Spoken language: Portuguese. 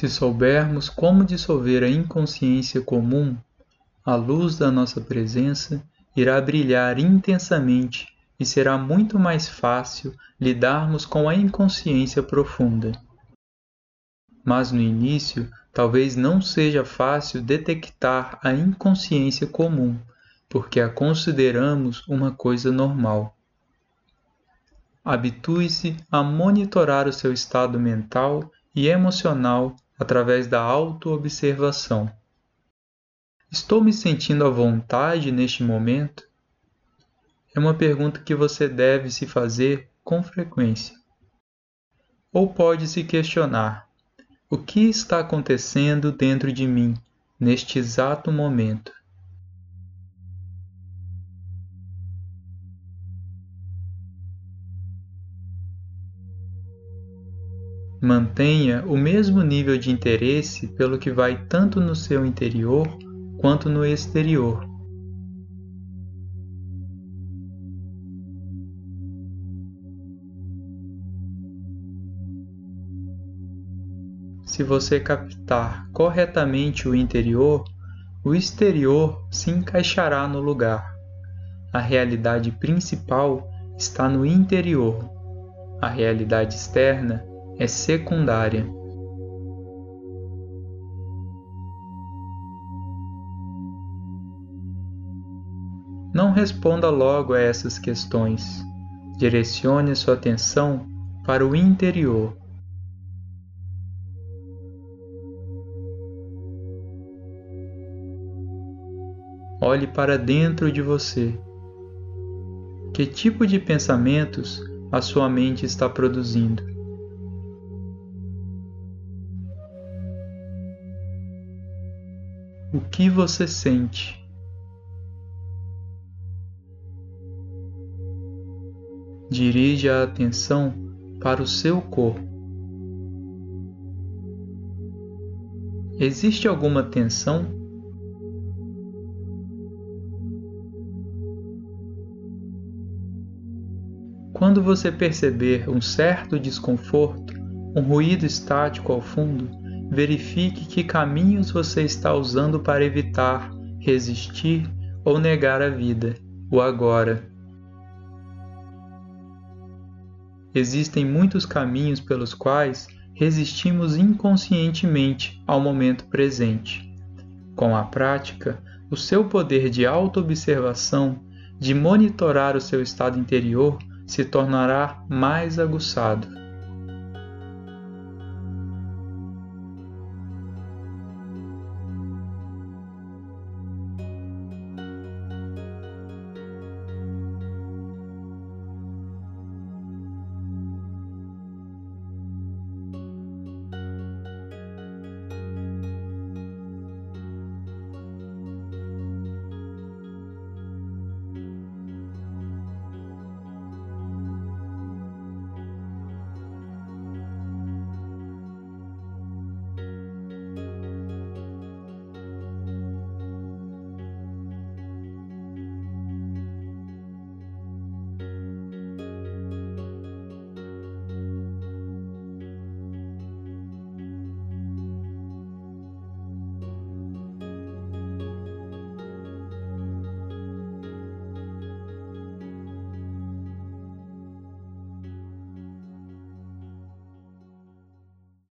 Se soubermos como dissolver a inconsciência comum, a luz da nossa presença irá brilhar intensamente e será muito mais fácil lidarmos com a inconsciência profunda. Mas no início, talvez não seja fácil detectar a inconsciência comum, porque a consideramos uma coisa normal. Habitue-se a monitorar o seu estado mental e emocional através da autoobservação. Estou me sentindo à vontade neste momento? É uma pergunta que você deve se fazer com frequência. Ou pode se questionar: o que está acontecendo dentro de mim neste exato momento? Mantenha o mesmo nível de interesse pelo que vai tanto no seu interior quanto no exterior. Se você captar corretamente o interior, o exterior se encaixará no lugar. A realidade principal está no interior. A realidade externa é secundária. Não responda logo a essas questões. Direcione sua atenção para o interior. Olhe para dentro de você. Que tipo de pensamentos a sua mente está produzindo? O que você sente? Dirija a atenção para o seu corpo. Existe alguma tensão? Quando você perceber um certo desconforto, um ruído estático ao fundo, verifique que caminhos você está usando para evitar, resistir ou negar a vida, o agora. Existem muitos caminhos pelos quais resistimos inconscientemente ao momento presente. Com a prática, o seu poder de autoobservação, de monitorar o seu estado interior, se tornará mais aguçado.